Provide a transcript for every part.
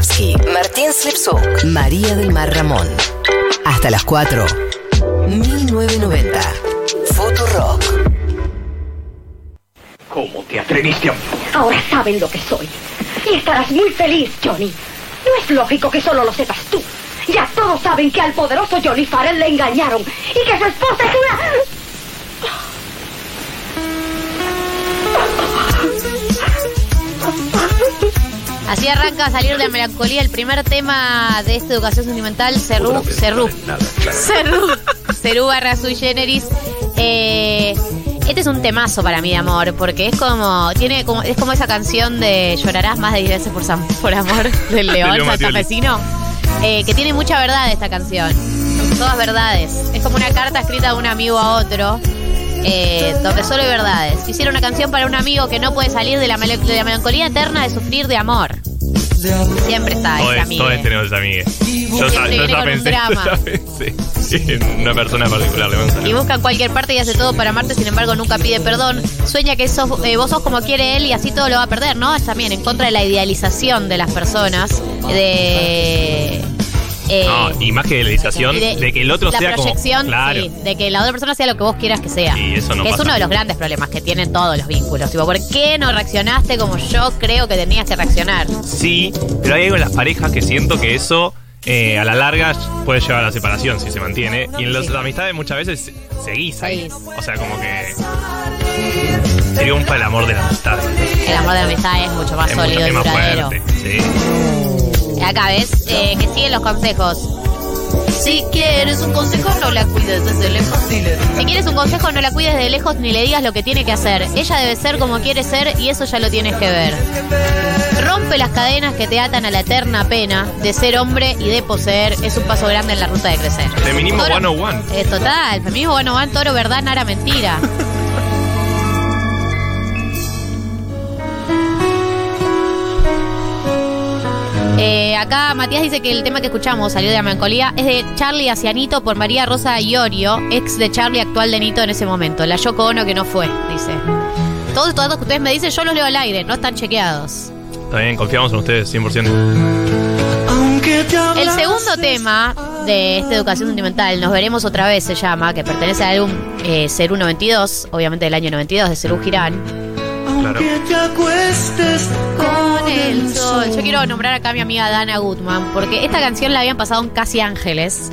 Martín Slipsuk, María del Mar Ramón. Hasta las 4. 1990. Rock. ¿Cómo te atreviste a... Ahora saben lo que soy. Y estarás muy feliz, Johnny. No es lógico que solo lo sepas tú. Ya todos saben que al poderoso Johnny Farrell le engañaron y que su esposa es una... Así arranca a salir de la melancolía el primer tema de esta educación sentimental, Cerú, Cerú, Cerú, Cerú barra sui generis. Eh, este es un temazo para mí de amor, porque es como, tiene como, es como esa canción de Llorarás más de 10 veces por, amor del León Mattioli. santafesino, eh, que tiene mucha verdad esta canción. Son todas verdades. Es como una carta escrita de un amigo a otro. eh, donde solo hay verdades. Hicieron una canción para un amigo que no puede salir de la, de la melancolía eterna de sufrir de amor. Siempre está ese Todos, amigo. todos tenemos esa amiga. Yo Siempre yo pensé, pensé en una persona particular. Le vamos a Y busca en cualquier parte y hace todo para amarte, sin embargo nunca pide perdón. Sueña que sos, eh, vos sos como quiere él y así todo lo va a perder, ¿no? Es también en contra de la idealización de las personas, de... eh, No, y más que de la idealización, de, que el otro la sea como. proyección, Claro. sí, de que la otra persona sea lo que vos quieras que sea. Y eso no que es uno de los grandes problemas que tienen todos los vínculos. Tipo, ¿por qué no reaccionaste como yo creo que tenías que reaccionar? Sí, pero hay algo en las parejas que siento que eso eh, a la larga puede llevar a la separación si se mantiene. Y en las Sí. amistades muchas veces seguís ahí. Seguís. O sea, como que. Triunfa el amor de la amistad. El amor de la amistad es mucho más Es mucho sólido y más duradero. fuerte. Sí. Acá ves eh, que siguen los consejos. Si quieres un consejo, no la cuides desde lejos. Si quieres un consejo, no la cuides de lejos ni le digas lo que tiene que hacer. Ella debe ser como quiere ser y eso ya lo tienes que ver. Rompe las cadenas que te atan a la eterna pena de ser hombre y de poseer. Es un paso grande en la ruta de crecer. Feminismo Toro- 101. Es total. Feminismo 101, toro, verdad, nara, mentira. Eh, acá Matías dice que el tema que escuchamos, salió de la melancolía, es de Charlie hacia Nito por María Rosa Iorio, ex de Charlie, actual de Nito en ese momento. La Yoko Ono que no fue, dice. Todos estos datos que ustedes me dicen, yo los leo al aire, no están chequeados. Está bien, confiamos en ustedes 100%. El segundo tema de esta educación sentimental, Nos veremos otra vez, se llama, que pertenece al álbum eh, Cerú 92, obviamente del año 92, de Cerú Girán. Claro. Con el sol. Yo quiero nombrar acá a mi amiga Dana Gutman, porque esta canción la habían pasado en Casi Ángeles.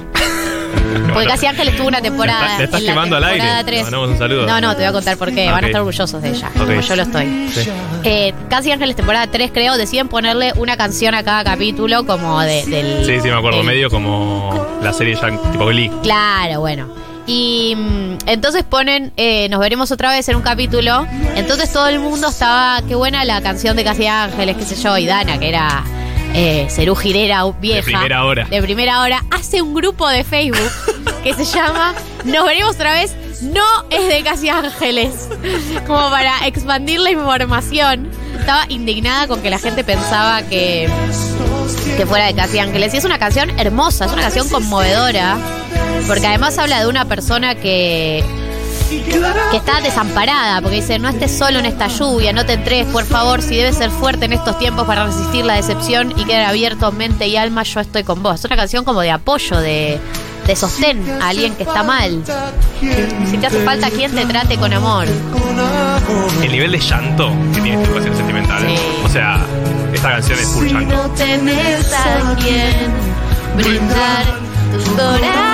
Porque Casi Ángeles tuvo una temporada. Le estás en la quemando al aire. temporada Le tres. mandamos un saludo. No, no, te voy a contar por qué. Van a estar orgullosos de ella, como yo lo estoy. Sí. Eh, Casi Ángeles, temporada 3, creo, deciden ponerle una canción a cada capítulo, como de, del. Sí, sí, me acuerdo. del- Medio como la serie ya tipo Glee. Claro, bueno. Y mm, entonces ponen, eh, nos veremos otra vez en un capítulo. Entonces todo el mundo estaba, qué buena la canción de Casi Ángeles, qué sé yo, y Dana, que era eh, Cerú Girera vieja. primera hora. De primera hora. Hace un grupo de Facebook que se llama Nos veremos otra vez. No es de Casi Ángeles. Como para expandir la información. Estaba indignada con que la gente pensaba que que fuera de Casi Ángeles. Y es una canción hermosa, es una canción conmovedora, porque además habla de una persona que, que está desamparada, porque dice, no estés solo en esta lluvia, no te entregues, por favor, si debes ser fuerte en estos tiempos para resistir la decepción y quedar abierto mente y alma, yo estoy con vos. Es una canción como de apoyo, de, de sostén a alguien que está mal. Si te hace falta quien te trate con amor. El nivel de llanto que tiene esta educación sentimental. Sí. O sea, esta canción es full llanto. no tenés a quien brindar tu corazón.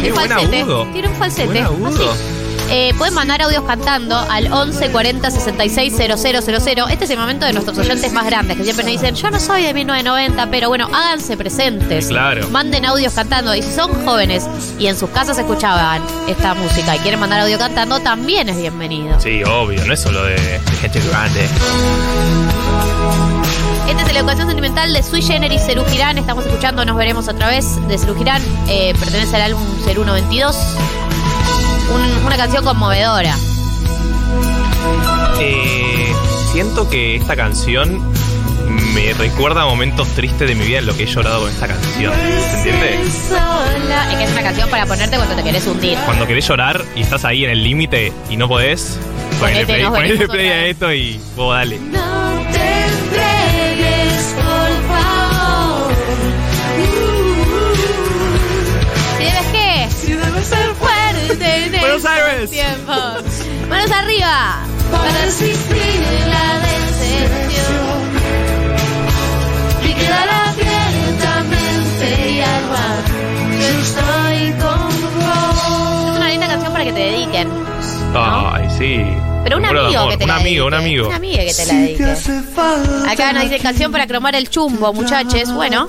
Tiene buen falsete. Tiene un falsete. Buen agudo. Así. Eh, pueden mandar audios cantando al 11 40 66 000. Este es el momento de nuestros oyentes más grandes que siempre nos dicen: Yo no soy de 1990, pero bueno, háganse presentes. Claro. Manden audios cantando. Y si son jóvenes y en sus casas escuchaban esta música y quieren mandar audio cantando, también es bienvenido. Sí, obvio, no es solo de, de gente grande. Este es la educación sentimental de Sui Generis Cerú Girán. Estamos escuchando Nos Veremos otra vez de Cerú Girán. Eh, pertenece al álbum Cerú 92. Un- una canción conmovedora. Eh, siento que esta canción me recuerda a momentos tristes de mi vida en lo que he llorado con esta canción. ¿Se entiende? Es que es una canción para ponerte cuando te querés hundir. Cuando querés llorar y estás ahí en el límite y no podés, ponele Ponete, play, a esto y vos dale. No Tres. Tiempo. Manos arriba. Para existir la decepción. Y quedará abiertamente y alma. Yo estoy con vos. Es una linda canción para que te dediquen. ¿no? Ay, sí. Pero un amigo amor. que te Un la amigo, un amigo. Un amigo que te la dedique. Acá nos dice canción para cromar el chumbo, muchachos. Bueno,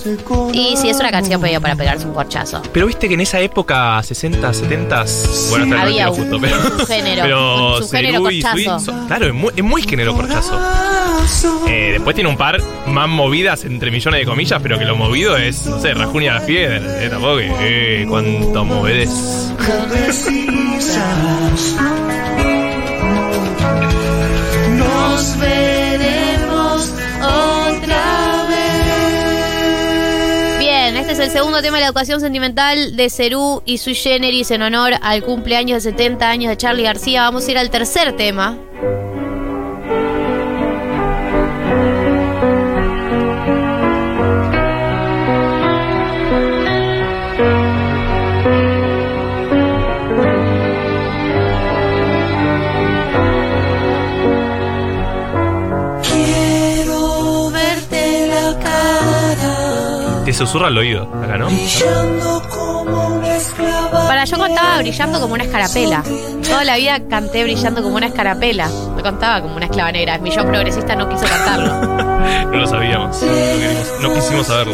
y si es una canción pedida para pegarse un corchazo. Pero viste que en esa época, 60, 70, bueno, hasta Había no un- justo, pero, un género, pero un subgénero Cerú corchazo. Sui claro, es muy, es muy género corchazo. Eh, después tiene un par más movidas entre millones de comillas, pero que lo movido es, no sé, Rajunia la Fiedra, eh, tampoco que, eh, cuánto movedés. Nos veremos otra vez. Bien, este es el segundo tema de la educación sentimental de Cerú y Sui Generis en honor al cumpleaños de 70 años de Charlie García. Vamos a ir al tercer tema. Te susurra al oído, acá, ¿no? Para, yo contaba brillando como una escarapela. Toda la vida canté brillando como una escarapela. Me contaba como una esclava negra. Mi yo progresista no quiso cantarlo. No lo sabíamos. No, queríamos- no quisimos saberlo.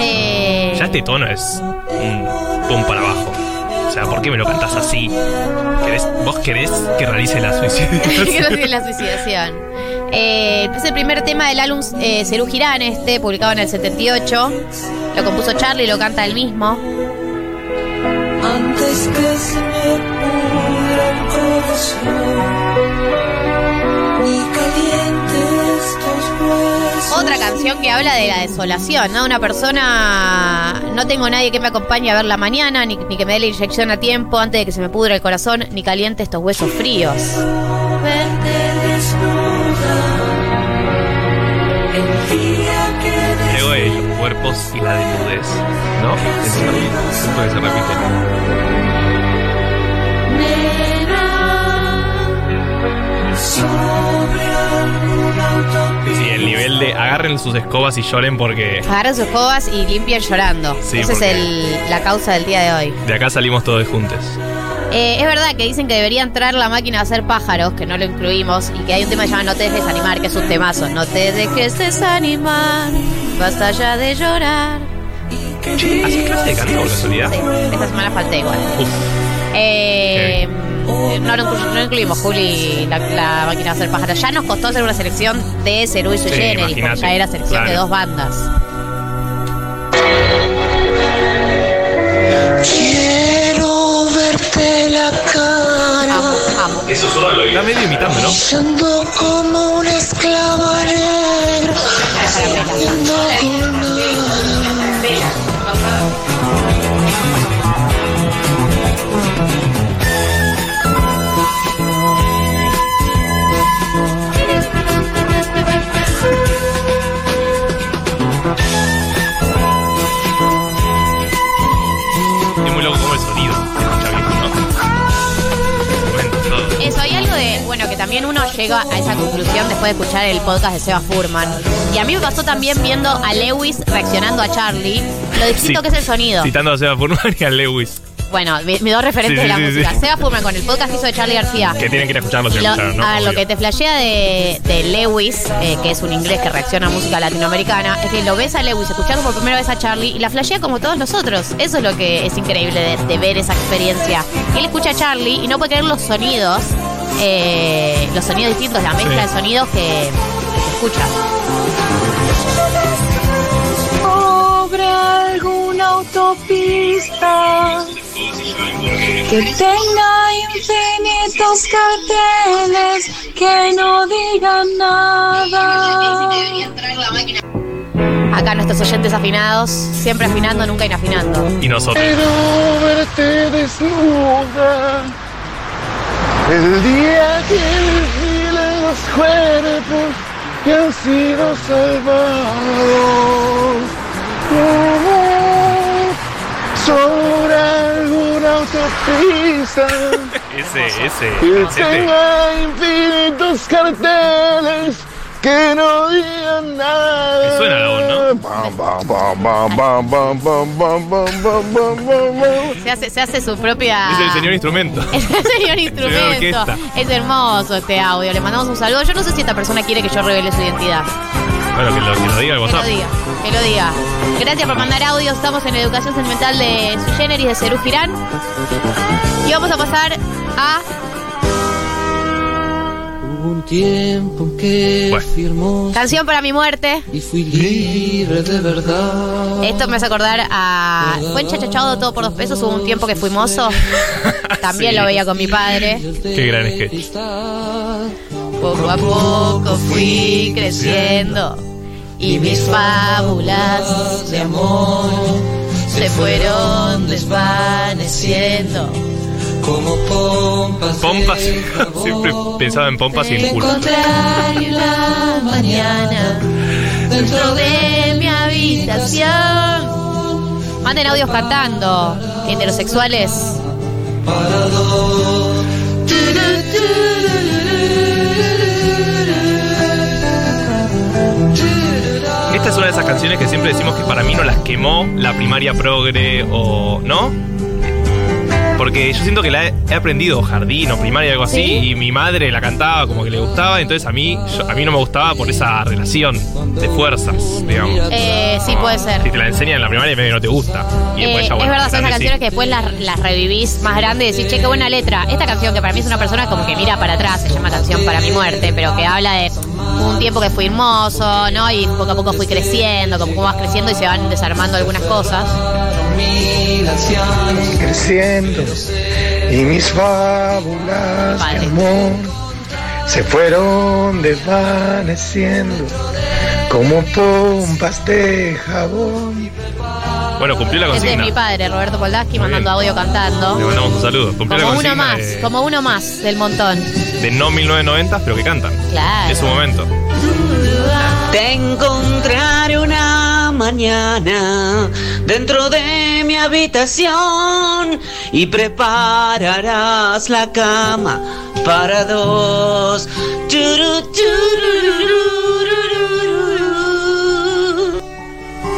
Eh, Ya este tono es un pum para abajo. O sea, ¿por qué me lo cantás así? ¿Querés- ¿Vos querés que realice la que suicidio? no tiene la suicidación. Eh, es el primer tema del álbum eh, Cerú Girán, este, publicado en el 78. Lo compuso Charlie, lo canta él mismo. Antes que se me pudra el corazón, ni caliente estos huesos. Otra canción que habla de la desolación, ¿no? Una persona. No tengo nadie que me acompañe a ver la mañana, ni, ni que me dé la inyección a tiempo antes de que se me pudra el corazón, ni caliente estos huesos fríos. Verte Luego de los cuerpos y la desnudez, ¿no? Encima, siento que se repite. Sí, el nivel de agarren sus escobas y lloren porque Agarren sus escobas y limpien llorando. Sí, Esa es el- la causa del día de hoy. de acá salimos todos juntos. Eh, es verdad que dicen que debería entrar la máquina a hacer pájaros, que no lo incluimos, y que hay un tema que se llama No te dejes animar, que es un temazo. No te dejes desanimar, basta ya de llorar. ¿Haces clase de canto por casualidad? Sí, esta semana falté igual. Uf, Eh, no, no, no incluimos, Juli, la, la máquina de hacer pájaros. Ya nos costó hacer una selección de Cerú y Sui Sí, Generis, porque imagínate. ya era selección de dos bandas. La cara, Amo, amo. está medio imitando, ¿no? siendo como una esclava negra, llega a esa conclusión después de escuchar el podcast de Seba Furman. Y a mí me pasó también viendo a Lewis reaccionando a Charlie, lo distinto Sí. que es el sonido. Citando a Seba Furman y a Lewis. Bueno, mi- mis dos referentes Sí, de la sí, música. Seba Furman con el podcast que hizo de Charlie García. Que tienen que ir a escucharlo si lo escucharon, ¿no? a ver, lo que te flashea de, de Lewis, eh, que es un inglés que reacciona a música latinoamericana, es que lo ves a Lewis escuchando por primera vez a Charlie y la flashea como todos nosotros. Eso es lo que es increíble de, de ver esa experiencia. Él escucha a Charlie y no puede creer los sonidos, eh, los sonidos distintos, la mezcla Sí. de sonidos que, que se escucha. sobre alguna autopista que tenga infinitos carteles que no digan nada. Acá nuestros oyentes afinados, siempre afinando, nunca inafinando. Y nosotros. Quiero verte desnuda el día que desfilen los cuerpos que han sido salvados. Sobre alguna autopista. Ese, ese. Tenga infinitos carteles que no digan nada. Me suena la se, hace, se hace su propia. Es el señor instrumento. Es el señor instrumento. Es hermoso este audio. Le mandamos un saludo. Yo no sé si esta persona quiere que yo revele su identidad. Bueno, que lo, diga el WhatsApp. Que lo diga, que lo diga. Gracias por mandar audio. Estamos en Educación Sentimental de Su Generis de Cerú Girán. Y vamos a pasar a Hubo un tiempo en que Bueno. hermoso Canción para mi muerte. y fui libre de verdad. Esto me hace acordar a. Fue en Chachachado todo por dos pesos. Hubo un tiempo que fui mozo. También Sí. lo veía con mi padre. Qué gran sketch. Poco a poco fui creciendo. Y mis fábulas de amor se fueron desvaneciendo. Como pompas. Pompas. Siempre pensaba en pompas sin culo. encontrar en la mañana dentro de mi habitación. Manden audios cantando, heterosexuales. Para dos. Esta es una de esas canciones que siempre decimos que para mí no las quemó la primaria progre o. ¿No? Porque yo siento que la he, he aprendido jardín o primaria algo así y mi madre la cantaba como que le gustaba, entonces a mí yo- a mí no me gustaba por esa relación de fuerzas, digamos. Eh, sí, puede ser. Si te la enseñan en la primaria medio que no te gusta. Y Eh, después ya, es bueno, verdad, son esas grande, canciones sí. que después las, las revivís más grandes y decís, che, qué buena letra. Esta canción que para mí es una persona como que mira para atrás, se llama Canción para mi muerte, pero que habla de un tiempo que fui hermoso, ¿no? Y poco a poco fui creciendo, como vas creciendo y se van desarmando algunas cosas. Creciendo y mis fábulas Padre. de amor se fueron desvaneciendo como pompas de jabón. Bueno, cumplió la Este es consigna. mi padre, Roberto Poldaski, mandando audio cantando. Le mandamos un saludo. Cumplió la Como uno consigna más, de, como uno más del montón. de no 1990, pero que cantan. Claro. Es su momento. Te encontraré una mañana dentro de mi habitación y prepararás la cama para dos.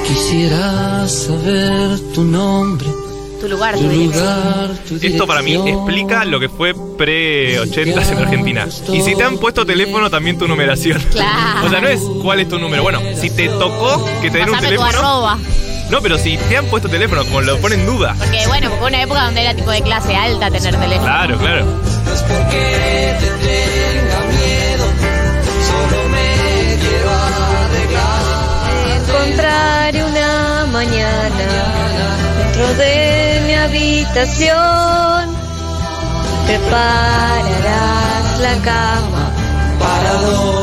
Quisiera saber tu nombre, Tu lugar, tu tu dirección. lugar, tu Esto para mí explica lo que fue pre-80s en Argentina. Y si te han puesto teléfono, también tu numeración. Claro. O sea, no es cuál es tu número. Bueno, si te tocó que te den un tu teléfono. arroba. No, pero si te han puesto teléfono, como lo pone en duda. Porque bueno, fue una época donde era tipo de clase alta tener teléfono. Claro, claro. No es porque te tenga miedo, solo me quiero arreglar. Encontraré una mañana dentro de mi habitación. Prepararás la cama Para dos.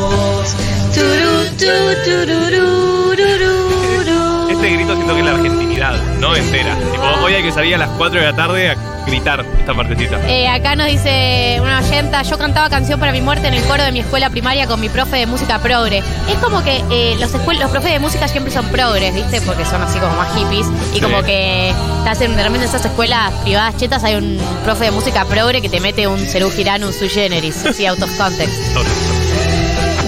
Grito siento que es la argentinidad, no entera. Tipo, hoy hay que salir a las 4 de la tarde a gritar esta partecita. Eh, acá nos dice una oyenta, yo cantaba canción para mi muerte en el coro de mi escuela primaria con mi profe de música progre. Es como que eh, los, los profes de música siempre son progres, ¿viste? Porque son así como más hippies. Y Sí. como que estás en, en esas escuelas privadas chetas hay un profe de música progre que te mete un Cerú Girán, un sui generis, así out of context.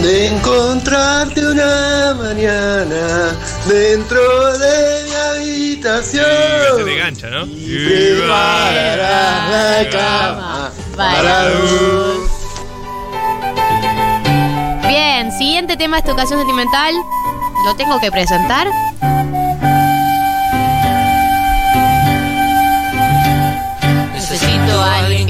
De encontrarte una mañana dentro de mi habitación. Se te gancha, ¿no? Prepararás la cama Para. Bien, siguiente tema de esta ocasión sentimental. Lo tengo que presentar.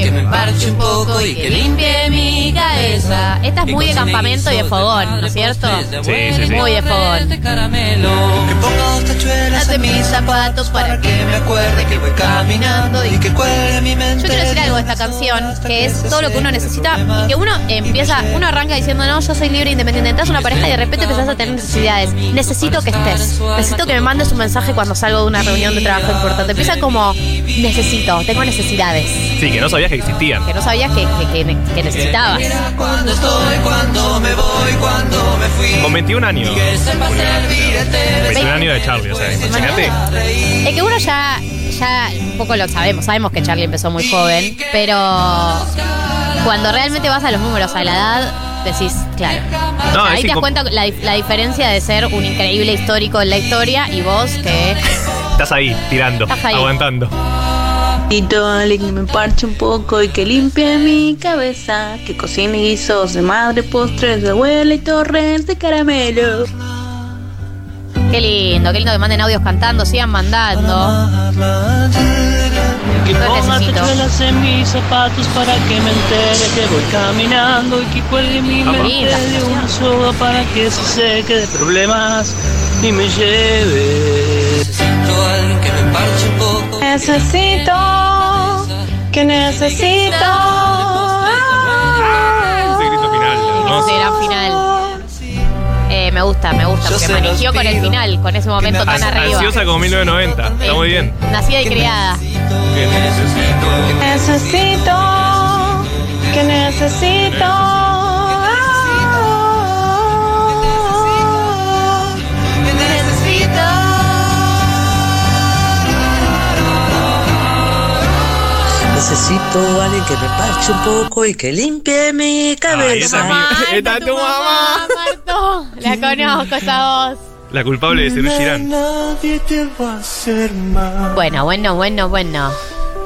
Que me parche un poco y que limpie mi cabeza. Esta es muy de campamento y de fogón, ¿no es cierto? Sí, sí, sí. Muy de fogón. Que ponga dos tachuelas Hace en mis zapatos para que me acuerde que voy caminando y que cuelgue mi mente. Yo quiero decir algo de esta canción, que es todo lo que uno necesita y que uno empieza, uno arranca diciendo, no, yo soy libre e independiente, entras a una pareja y de repente empezás a tener necesidades. Necesito que estés, necesito que me mandes un mensaje cuando salgo de una reunión de trabajo importante. Empieza como, necesito, tengo necesidades. Sí, que no sabías que existían. que no sabías que, que- que- que necesitabas. Cuando estoy, cuando me voy, cuando me fui. Con 21 años. Que sepas servir el té. 21 años de Charlie, o sea, imagínate. Es que uno ya, ya un poco lo sabemos, sabemos que Charlie empezó muy joven, pero cuando realmente vas a los números, a la edad, decís, claro. No, Ahí te das cuenta la, la diferencia de ser un increíble histórico en la historia y vos que... Estás ahí, tirando, Estás ahí. aguantando. Necesito a alguien que me parche un poco y que limpie mi cabeza, que cocine guisos de madre, postres de abuela y torres de caramelo. Qué lindo, qué lindo que manden audios cantando, sigan mandando. Que ponga necesito. tachuelas en mis zapatos para que me entere que voy caminando y que cuelgue mi mente de una soga para que se seque de problemas y me lleve. Necesito a alguien que me parche un poco. Necesito, que necesito. Ese grito final, hermoso. Sí, gran final. Eh, me gusta, me gusta, Yo porque eligió con el final, con ese momento tan An- arriba. Ansiosa como 1990. Está muy bien. Nacida y criada. Que necesito. Necesito, que necesito. Necesito a alguien que me parche un poco y que limpie mi Ay, cabeza. esa mía. Esta es tu mamá. Marto. La conozco esa voz. La culpable de ser Girán. Nadie te va a hacer mal. Bueno, bueno, bueno, bueno.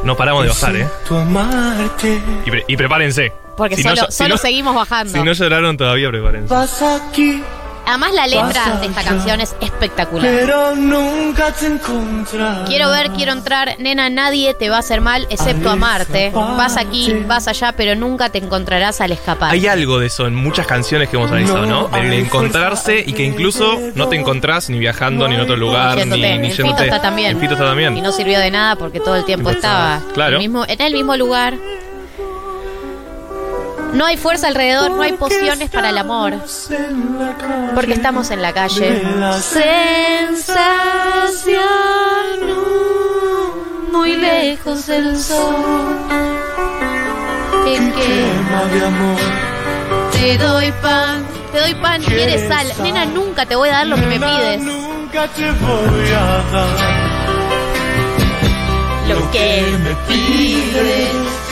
No paramos de bajar, ¿eh? Amarte. Y, pre- y prepárense. Porque Si no solo, si solo no- seguimos bajando. Si no lloraron todavía, prepárense. Vas aquí, Además, la letra Pasa de esta ya. canción es espectacular. pero nunca te encontrarás. Quiero ver, quiero entrar, nena, nadie te va a hacer mal excepto amarte. Vas aquí, vas allá, pero nunca te encontrarás al escapar. Hay algo de eso en muchas canciones que hemos analizado, ¿no? Hay encontrarse y que incluso no te encontrás ni viajando ni en otro lugar, ni, ni El Fito está también. El Fito está Y también. no sirvió de nada porque todo el tiempo estaba Claro. el mismo, en el mismo lugar. No hay fuerza alrededor, no hay pociones para el amor. Porque estamos en la calle. Sensación muy lejos del sol. Que, que de amor. te doy pan, te doy pan, quieres sal. Nena, nunca te voy a dar lo que me pides. Nunca te voy a dar Lo que me pides.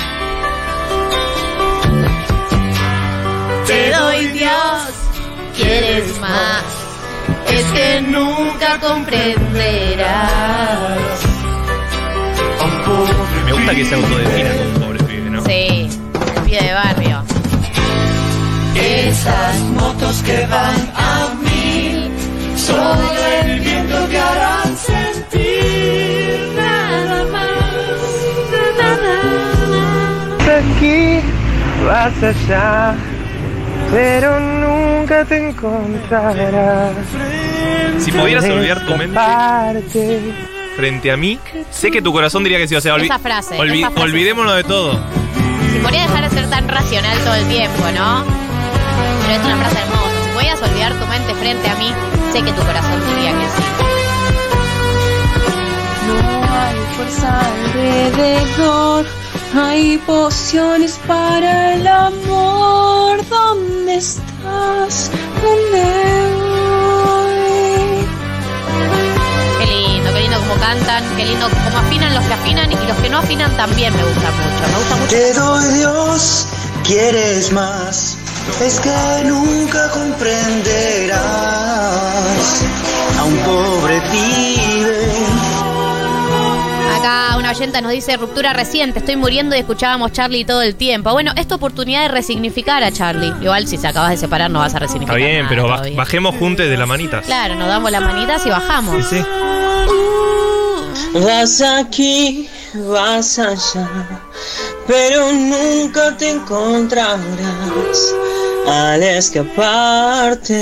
Te doy Dios, quieres más. Es que nunca comprenderás. Me gusta que se autodefina como un pobre pibe, ¿no? Sí, pie de barrio. Esas motos que van a mí, solo el viento que harán sentir Nada más, nada más. aquí, vas allá, pero nunca te encontrarás. Si pudieras olvidar tu mente Parte. frente a mí, sé que tu corazón diría que sí. O sea, olvi- Esa frase, olvi- esa frase. olvidémonos de todo. Si podría dejar de ser tan racional todo el tiempo, ¿no? Pero es una frase hermosa. Si pudieras olvidar tu mente frente a mí, sé que tu corazón diría que sí. No hay fuerza alrededor, hay pociones para el amor. ¿Dónde estás? ¿Dónde voy? Qué lindo, qué lindo como cantan, qué lindo como afinan los que afinan y los que no afinan también me gusta mucho. Me gusta mucho. Te doy Dios, quieres más. Es que nunca comprenderás a un pobre pibe. Una oyenta nos dice ruptura reciente, estoy muriendo y escuchábamos Charlie todo el tiempo. Bueno, esta oportunidad de resignificar a Charlie. Igual si se acabas de separar no vas a Está resignificar. bien, nada pero bajemos juntos de las manitas. Claro, nos damos las manitas y bajamos. Sí, sí. Vas aquí, vas allá, pero nunca te encontrarás al escaparte.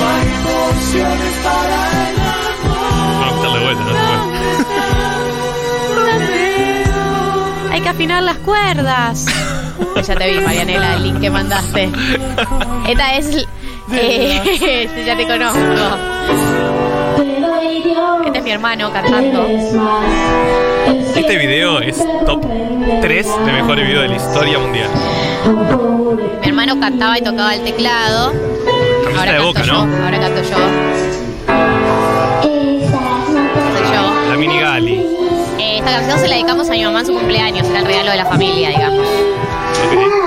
Vamos a afinar las cuerdas. ya te vi, Marianela, el link que mandaste. Esta es. eh, ya te conozco. Esta es mi hermano cantando. Este video es top 3 de mejores videos de la historia mundial. Mi hermano cantaba y tocaba el teclado. Camiseta de canto boca, yo, ¿no? ahora canto yo. Se la dedicamos a mi mamá en su cumpleaños, era el regalo de la familia, digamos.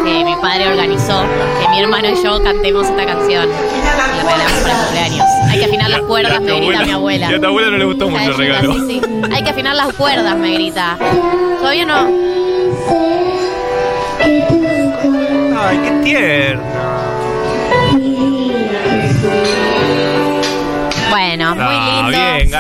Que mi padre organizó que mi hermano y yo cantemos esta canción. Y la regalamos para el cumpleaños. Hay que afinar las cuerdas, me grita mi abuela. Y a tu abuela no le gustó mucho el regalo. sí, sí. Hay que afinar las cuerdas, me grita. Todavía no. Ay, qué tierno.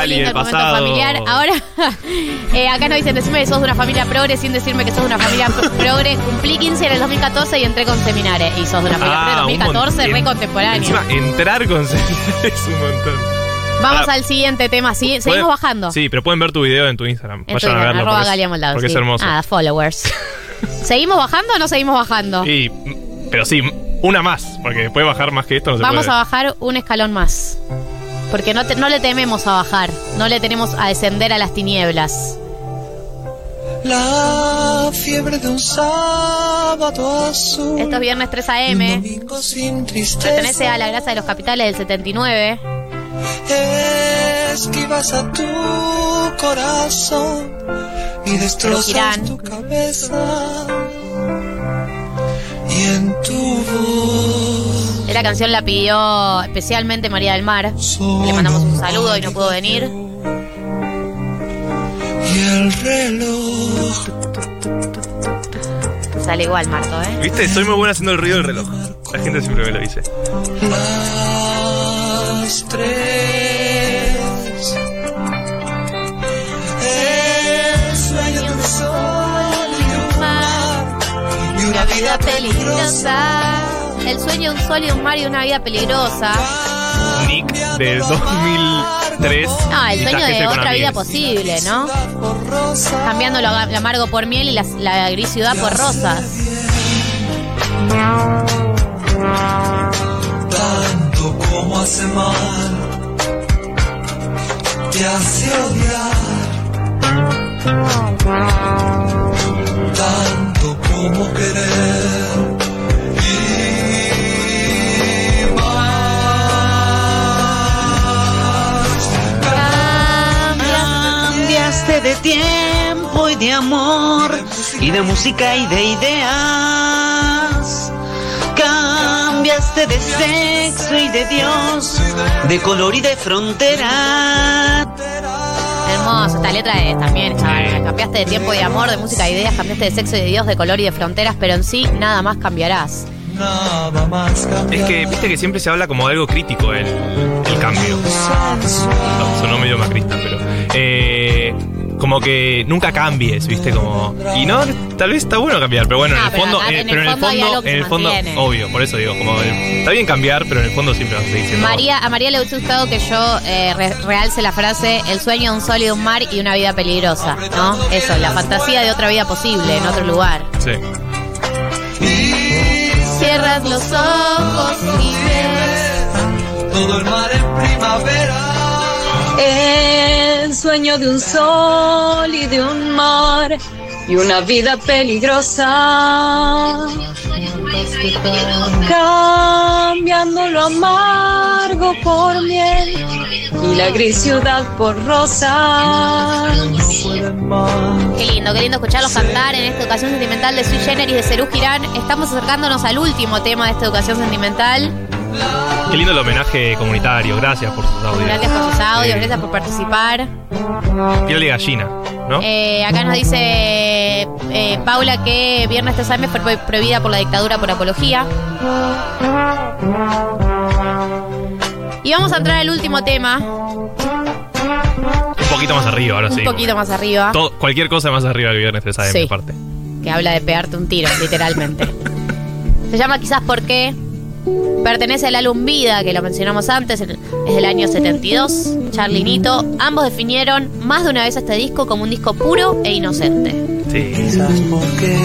Lindo el pasado. familiar. Ahora, eh, acá nos dicen, decime que sos de una familia progre sin decirme que sos de una familia pro- progre. Cumplí 15 en el 2014 y entré con Seminare. Y sos de una familia Ah, progre un 2014, montón. re contemporánea. Encima, entrar con señales es un montón. Vamos al siguiente tema. ¿sí? Seguimos bajando. Sí, pero pueden ver tu video en tu Instagram. En Vayan a verlo. arroba porque es- Moldado, Porque sí. es hermoso. Ah, followers. ¿Seguimos bajando o no seguimos bajando? Y, pero sí, una más, porque puede bajar más que esto, no se Vamos puede. a bajar un escalón más. Porque no, te- no le tememos a bajar. No le tenemos a descender a las tinieblas. La fiebre de un sábado azul. Esto es viernes 3 a.m. Pertenece a la grasa de los capitales del 79. Esquivas a tu corazón y destrozas tu cabeza. Y en tu voz Esta canción la pidió especialmente María del Mar. Le mandamos un saludo y no pudo venir. y el reloj. Sale igual, Marto, ¿eh? ¿Viste? Soy muy buena haciendo el ruido del reloj. La gente siempre me lo dice. Las tres. El sueño de un sol y un mar. Y una vida peligrosa. El sueño de un sol y un mar y una vida peligrosa. Nick del 2003. No, el sueño de otra vida posible, ¿no? Cambiando lo, lo amargo por miel y la, la gris ciudad por rosas. Tanto como hace mal. Te hace odiar. Tanto como querer. Cambiaste de tiempo y de amor y de música y de ideas. Cambiaste de sexo y de Dios, de color y de frontera. Hermoso, esta letra es también. Cambiaste de tiempo y de amor, de música y de ideas, cambiaste de sexo y de Dios, de color y de fronteras, pero en sí nada más cambiarás. nada más Es que, viste que siempre se habla como de algo crítico el, el cambio. No, sonó medio macrista, pero. eh, como que nunca cambies, viste, como. Y no, tal vez está bueno cambiar, pero bueno, No, en el pero fondo. eh, en el pero en el fondo en el fondo, obvio, por eso digo, como. eh, está bien cambiar, pero en el fondo siempre vas a seguir siendo. María, a María le hubiese gustado que yo eh, re- realce la frase el sueño de un sol y de un mar y una vida peligrosa, ¿no? Eso, la fantasía de otra vida posible, en otro lugar. Sí. Cierras los ojos y ves todo el mar en primavera. El sueño de un sol y de un mar y una vida peligrosa. Cambiando lo amargo por miel y la gris ciudad por rosas. Qué lindo, qué lindo escucharlos cantar en esta educación sentimental de Sui Generis de Cerú Girán. Estamos acercándonos al último tema de esta educación sentimental. Qué lindo el homenaje comunitario, gracias por sus audios. Gracias por sus audios, Sí. gracias por participar. Piel de gallina, ¿no? Eh, acá nos dice eh, Paula que Viernes 3 AM fue pro- prohibida por la dictadura por apología. Y vamos a entrar al último tema, Un poquito más arriba, ahora sí. un poquito más arriba, Todo- cualquier cosa más arriba que viernes 3 AM, Sí. aparte. que habla de pegarte un tiro, literalmente. Se llama Quizás porque pertenece al álbum Vida, que lo mencionamos antes, el- es del año 72. Charlie y Nito, ambos definieron más de una vez este disco como un disco puro e inocente. Sí. Quizás porque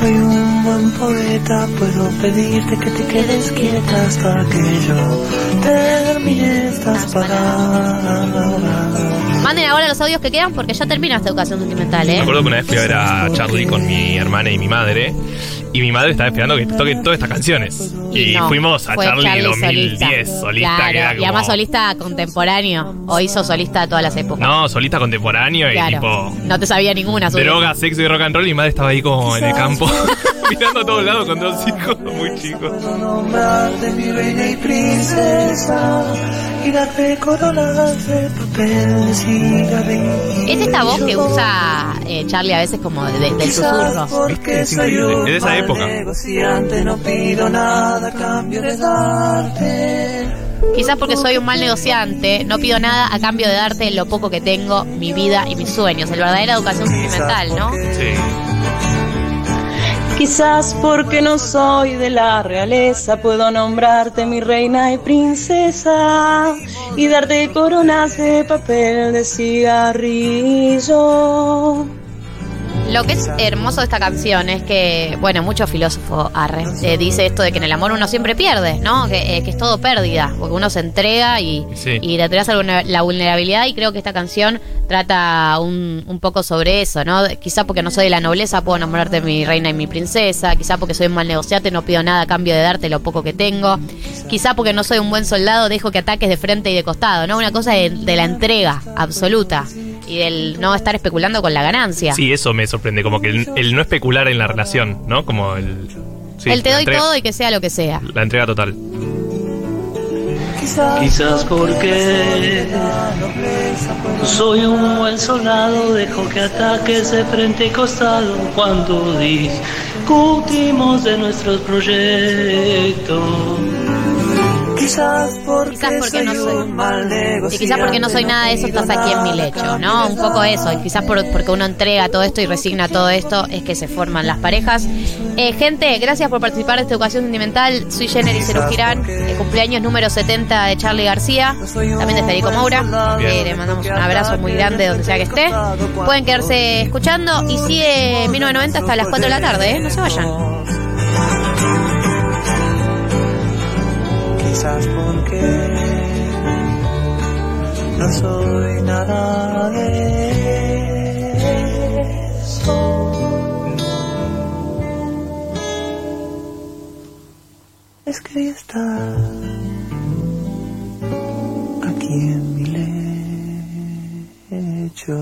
soy un buen poeta, puedo pedirte que te quedes quieta hasta que yo termine estas palabras. Manden ahora los audios que quedan porque ya termina esta educación sentimental, Me ¿eh? acuerdo que una vez fui a ver a Charlie con mi hermana y mi madre. Y mi madre estaba esperando que toque todas estas canciones. Y No, fuimos a fue Charlie, Charlie 2010, solista, Claro, que era y como- además solista contemporáneo. O hizo solista de todas las épocas. No, solista contemporáneo y Claro. tipo. No te sabía ninguna. solista. Droga, sexo y rock and roll. Y mi madre estaba ahí como en el campo, mirando a todos lados con dos hijos muy chicos. Y coronas de papel. Es esta voz que usa eh, Charlie a veces como de- del susurro. Es increíble, de esa época. negociante, no pido nada a cambio de darte. Quizás porque soy un mal negociante, no pido nada a cambio de darte lo poco que tengo, mi vida y mis sueños. El verdadera educación sentimental, ¿no? Sí. Quizás porque no soy de la realeza, puedo nombrarte mi reina y princesa y darte coronas de papel de cigarrillo. Lo que es hermoso de esta canción es que, bueno, muchos filósofos arre, eh, dice esto de que en el amor uno siempre pierde, ¿no? Que, eh, que es todo pérdida, porque uno se entrega y, Sí. y te la vulnerabilidad y creo que esta canción trata un, un poco sobre eso, ¿no? Quizá porque no soy de la nobleza puedo nombrarte mi reina y mi princesa, quizá porque soy un mal negociante no pido nada a cambio de darte lo poco que tengo, quizá porque no soy un buen soldado dejo que ataques de frente y de costado, ¿no? Una cosa de, de la entrega absoluta y del no estar especulando con la ganancia. Sí, eso me sorprende. Como que el, el no especular en la relación, ¿no? Como el. sí, el te doy entrega- todo y que sea lo que sea. La entrega total. Quizás porque soy un buen soldado, dejo que ataques de frente y costado cuando discutimos de nuestros proyectos. Quizás porque, Quizás porque no soy- mal Y quizás porque no soy nada de eso, estás aquí en mi lecho, ¿no? Un poco eso. Y quizás por- porque uno entrega todo esto y resigna todo esto, es que se forman las parejas. Eh, gente, gracias por participar de esta educación sentimental. Soy Jenner y Ceru Girán, el cumpleaños número 70 de Charlie García, también de Federico Moura. Eh, le mandamos un abrazo muy grande donde sea que esté. Pueden quedarse escuchando y sigue 1990 hasta las 4 de la tarde, ¿eh? No se vayan. Quizás porque no soy nada de eso. Es que está aquí en mi lecho.